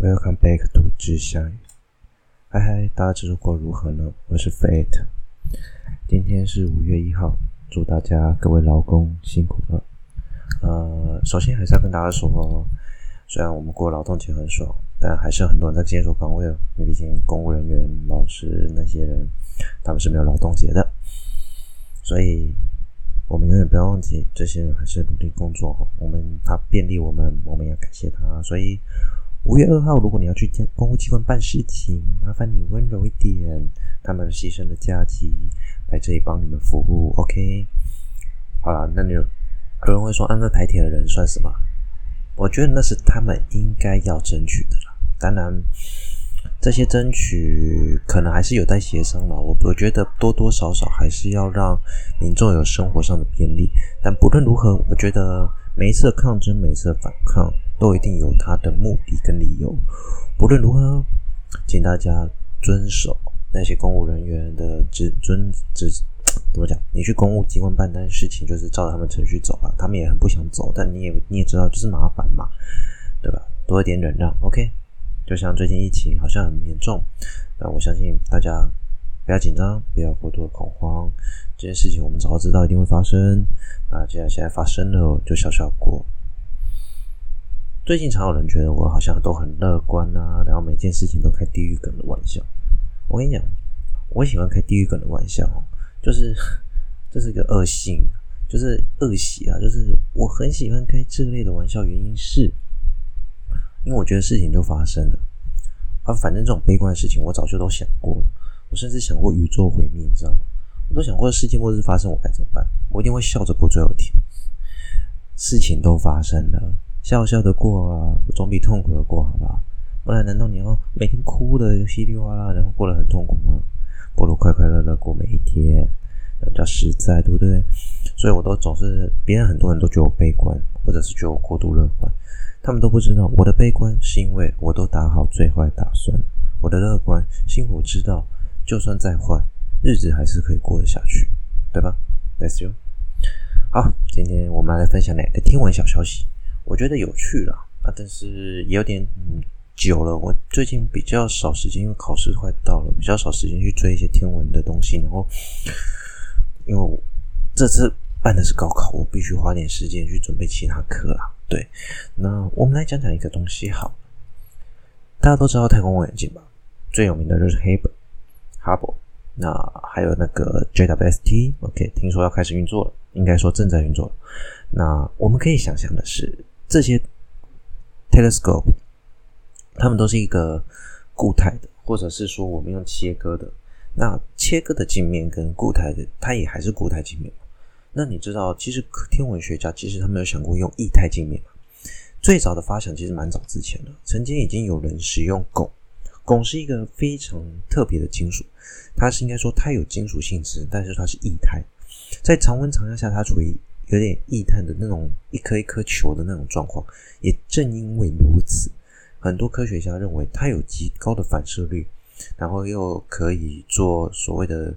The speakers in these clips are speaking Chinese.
Welcome back to 知相语。嗨嗨，大家这周过如何呢？我是 Fate。今天是五月一号，祝大家各位劳工辛苦了。呃，首先还是要跟大家说，虽然我们过劳动节很爽，但还是很多人在坚守岗位哦。因为毕竟公务人员、老师那些人，他们是没有劳动节的，所以。我们永远不要忘记，这些人还是努力工作。我们他便利我们，我们要感谢他。所以五月二号，如果你要去公务机关办事情，麻烦你温柔一点。他们牺牲了假期来这里帮你们服务。OK，好了，那你有人会说，啊，那台铁的人算什么？我觉得那是他们应该要争取的了。当然。这些争取可能还是有待协商的，我我觉得多多少少还是要让民众有生活上的便利。但不论如何，我觉得每一次的抗争、每一次的反抗都一定有它的目的跟理由。不论如何，请大家遵守那些公务人员的职遵职怎么讲？你去公务机关办单事情，就是照着他们程序走啊。他们也很不想走，但你也你也知道，就是麻烦嘛，对吧？多一点忍让，OK。就像最近疫情好像很严重，但我相信大家不要紧张，不要过度的恐慌。这件事情我们早知道一定会发生，那既然现在发生了，就笑笑过。最近常有人觉得我好像都很乐观啊，然后每件事情都开地狱梗的玩笑。我跟你讲，我喜欢开地狱梗的玩笑，就是 这是一个恶性，就是恶习啊，就是我很喜欢开这类的玩笑，原因是。因为我觉得事情就发生了啊，反正这种悲观的事情我早就都想过了，我甚至想过宇宙毁灭，你知道吗？我都想过世界末日发生，我该怎么办？我一定会笑着过最后一天。事情都发生了，笑笑的过啊，总比痛苦的过好吧？不然难道你要每天哭的稀里哗啦，然后过得很痛苦吗？不如快快乐乐过每一天，比较实在，对不对？所以我都总是别人很多人都觉得我悲观，或者是觉得我过度乐观。他们都不知道，我的悲观是因为我都打好最坏打算；我的乐观是因为我知道，就算再坏，日子还是可以过得下去，对吧？That's you。好，今天我们来分享两个天文小消息，我觉得有趣啦啊，但是也有点嗯久了。我最近比较少时间，因为考试快到了，比较少时间去追一些天文的东西。然后，因为我这次办的是高考，我必须花点时间去准备其他课啊。对，那我们来讲讲一个东西好。大家都知道太空望远镜吧？最有名的就是 Hubble，那还有那个 JWST，OK，听说要开始运作了，应该说正在运作。那我们可以想象的是，这些 telescope，它们都是一个固态的，或者是说我们用切割的。那切割的镜面跟固态的，它也还是固态镜面。那你知道，其实天文学家其实他们有想过用液态镜面吗？最早的发想其实蛮早之前的，曾经已经有人使用汞。汞是一个非常特别的金属，它是应该说它有金属性质，但是它是液态，在常温常压下，它处于有点液态的那种一颗一颗球的那种状况。也正因为如此，很多科学家认为它有极高的反射率，然后又可以做所谓的。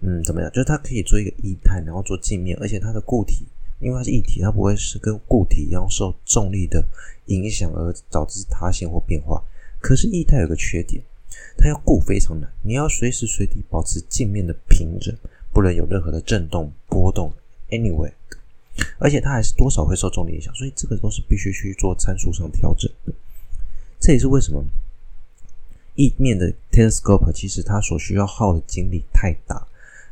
嗯，怎么样？就是它可以做一个液态，然后做镜面，而且它的固体，因为它是液体，它不会是跟固体一样受重力的影响而导致塌陷或变化。可是液态有个缺点，它要固非常难，你要随时随地保持镜面的平整，不能有任何的震动波动。Anyway，而且它还是多少会受重力影响，所以这个都是必须去做参数上调整的。这也是为什么意面的 telescope 其实它所需要耗的精力太大。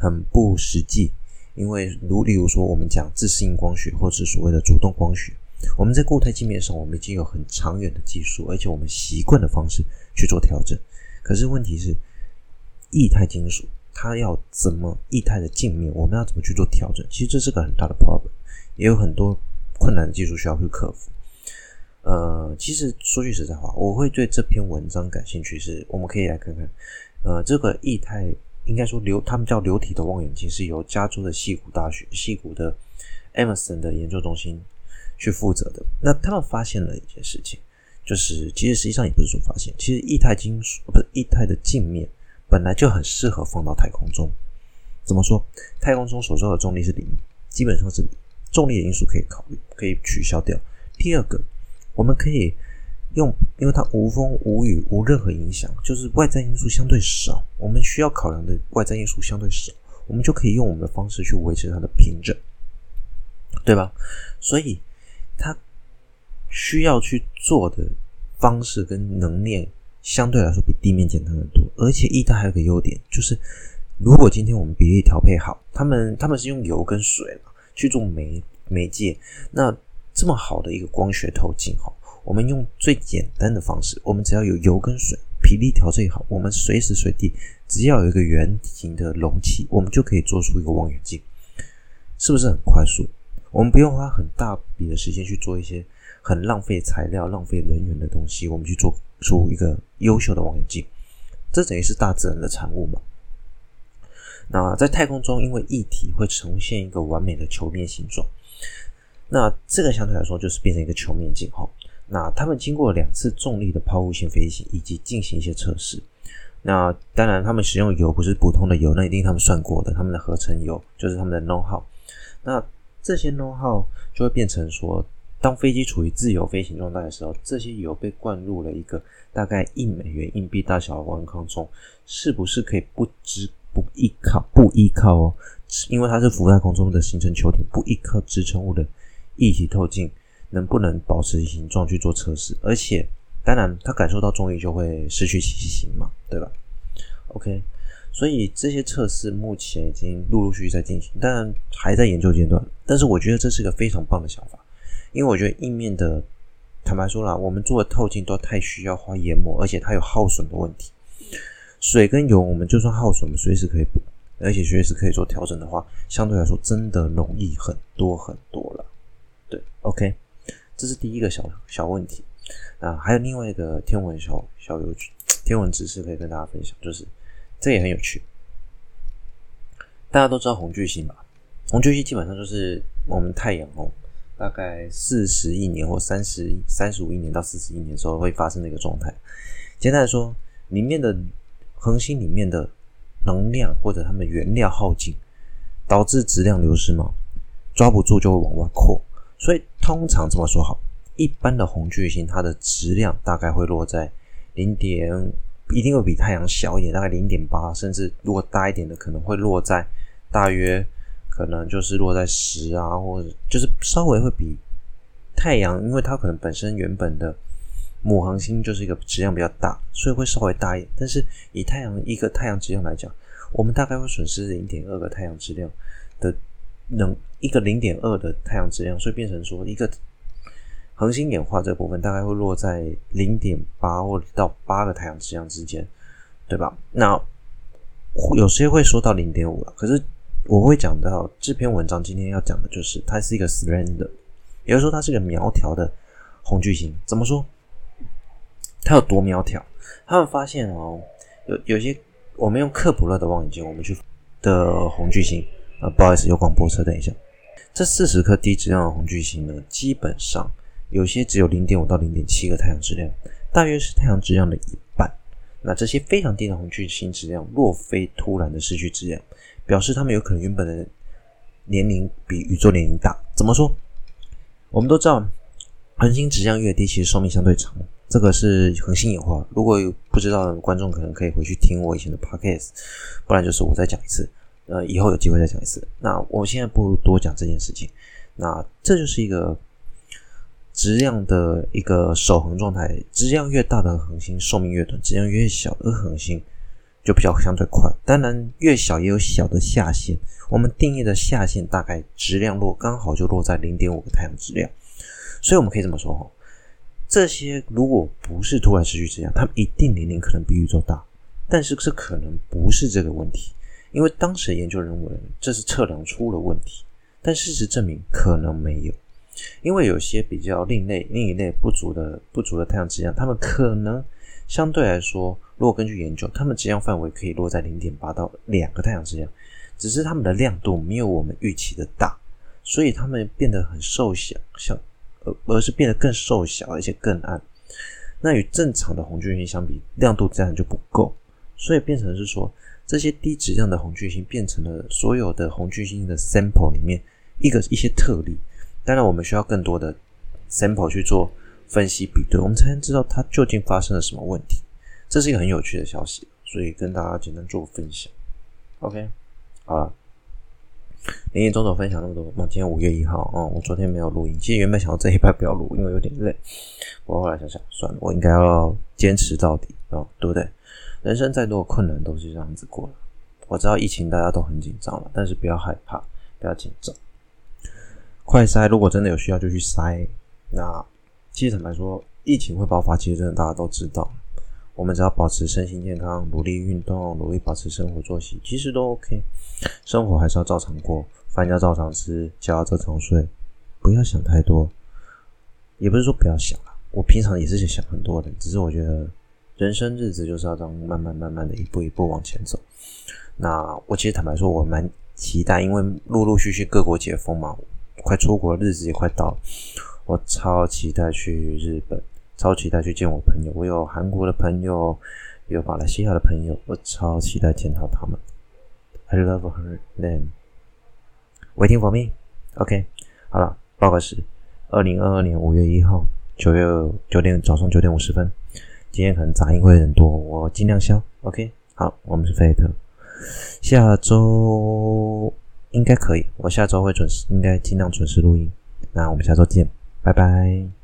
很不实际，因为如例如说，我们讲自适应光学，或是所谓的主动光学，我们在固态镜面上，我们已经有很长远的技术，而且我们习惯的方式去做调整。可是问题是，液态金属它要怎么液态的镜面，我们要怎么去做调整？其实这是个很大的 problem，也有很多困难的技术需要去克服。呃，其实说句实在话，我会对这篇文章感兴趣，是我们可以来看看，呃，这个液态。应该说流，他们叫流体的望远镜，是由加州的西谷大学、西谷的 Emerson 的研究中心去负责的。那他们发现了一件事情，就是其实实际上也不是说发现，其实液态金属不是液态的镜面本来就很适合放到太空中。怎么说？太空中所受的重力是零，基本上是零，重力的因素可以考虑，可以取消掉。第二个，我们可以用，因为它无风无雨无任何影响，就是外在因素相对少，我们需要考量的外在因素相对少，我们就可以用我们的方式去维持它的平整，对吧？所以它需要去做的方式跟能量相对来说比地面简单很多，而且液态还有个优点就是，如果今天我们比例调配好，他们他们是用油跟水去做媒媒介，那这么好的一个光学透镜哈。我们用最简单的方式，我们只要有油跟水，比例调最好，我们随时随地只要有一个圆形的容器，我们就可以做出一个望远镜，是不是很快速？我们不用花很大笔的时间去做一些很浪费材料、浪费能源的东西，我们去做出一个优秀的望远镜，这等于是大自然的产物嘛。那在太空中，因为液体会呈现一个完美的球面形状，那这个相对来说就是变成一个球面镜哈。那他们经过两次重力的抛物线飞行，以及进行一些测试。那当然，他们使用油不是普通的油，那一定他们算过的，他们的合成油就是他们的 know-how。那这些问号就会变成说，当飞机处于自由飞行状态的时候，这些油被灌入了一个大概一美元硬币大小的篮筐中，是不是可以不支不依靠不依靠哦？因为它是浮在空中的形成球体，不依靠支撑物的液体透镜。能不能保持形状去做测试？而且，当然，它感受到重力就会失去其形嘛，对吧？OK，所以这些测试目前已经陆陆续续在进行，当然还在研究阶段。但是我觉得这是个非常棒的想法，因为我觉得硬面的，坦白说啦，我们做的透镜都太需要花研磨，而且它有耗损的问题。水跟油，我们就算耗损，我们随时可以补，而且随时可以做调整的话，相对来说真的容易很多很多了。对，OK。这是第一个小小问题，啊，还有另外一个天文小小有趣天文知识可以跟大家分享，就是这也很有趣。大家都知道红巨星吧？红巨星基本上就是我们太阳哦，大概四十亿年或三十三十五亿年到四十亿年的时候会发生的一个状态。简单来说，里面的恒星里面的能量或者它们原料耗尽，导致质量流失嘛，抓不住就会往外扩。所以通常这么说好，一般的红巨星它的质量大概会落在零点，一定会比太阳小一点，大概零点八，甚至如果大一点的可能会落在大约可能就是落在十啊，或者就是稍微会比太阳，因为它可能本身原本的母恒星就是一个质量比较大，所以会稍微大一点。但是以太阳一个太阳质量来讲，我们大概会损失零点二个太阳质量的。能一个零点二的太阳质量，所以变成说一个恒星演化这部分大概会落在零点八或到八个太阳质量之间，对吧？那有些会说到零点五了，可是我会讲到这篇文章今天要讲的就是它是一个 slender，也就是说它是一个苗条的红巨星。怎么说？它有多苗条？他们发现哦，有有些我们用克卜勒的望远镜，我们去的红巨星。呃，不好意思，有广播车，等一下。这四十颗低质量的红巨星呢，基本上有些只有零点五到零点七个太阳质量，大约是太阳质量的一半。那这些非常低的红巨星质量，若非突然的失去质量，表示它们有可能原本的年龄比宇宙年龄大。怎么说？我们都知道，恒星质量越低，其实寿命相对长。这个是恒星演化。如果有不知道的观众，可能可以回去听我以前的 podcast，不然就是我再讲一次。呃，以后有机会再讲一次。那我现在不多讲这件事情。那这就是一个质量的一个守恒状态。质量越大的恒星寿命越短，质量越小的恒星就比较相对快。当然，越小也有小的下限。我们定义的下限大概质量落刚好就落在零点五个太阳质量。所以我们可以这么说哈，这些如果不是突然失去质量，它们一定年龄可能比宇宙大。但是这可能不是这个问题。因为当时研究认为这是测量出了问题，但事实证明可能没有，因为有些比较另类、另一类不足的不足的太阳质量，它们可能相对来说，如果根据研究，它们质量范围可以落在零点八到两个太阳质量，只是它们的亮度没有我们预期的大，所以它们变得很瘦小，像而而是变得更瘦小，而且更暗。那与正常的红巨星相比，亮度自然就不够，所以变成是说。这些低质量的红巨星变成了所有的红巨星的 sample 里面一个一些特例。当然，我们需要更多的 sample 去做分析比对，我们才能知道它究竟发生了什么问题。这是一个很有趣的消息，所以跟大家简单做个分享。OK，好了，林林总总分享那么多。那今天五月一号，哦、嗯，我昨天没有录音。其实原本想要这一拜不要录，因为有点累。我后来想想，算了，我应该要坚持到底啊、嗯，对不对？人生再多的困难都是这样子过的。我知道疫情大家都很紧张了，但是不要害怕，不要紧张。快筛，如果真的有需要就去筛。那其实坦白说，疫情会爆发，其实真的大家都知道。我们只要保持身心健康，努力运动，努力保持生活作息，其实都 OK。生活还是要照常过，饭要照常吃，觉要照常睡，不要想太多。也不是说不要想啊，我平常也是想很多的，只是我觉得人生日子就是要这样慢慢慢慢的一步一步往前走。那我其实坦白说，我蛮期待，因为陆陆续续各国解封嘛。快出国的日子也快到了，我超期待去日本，超期待去见我朋友。我有韩国的朋友，有马来西亚的朋友，我超期待见到他们。I love her them. Waiting for me. OK，好了，报告是二零二二年五月一号九月九点早上九点五十分。今天可能杂音会很多，我尽量消。OK，好，我们是费特，下周。应该可以，我下周会准时，应该尽量准时录音。那我们下周见，拜拜。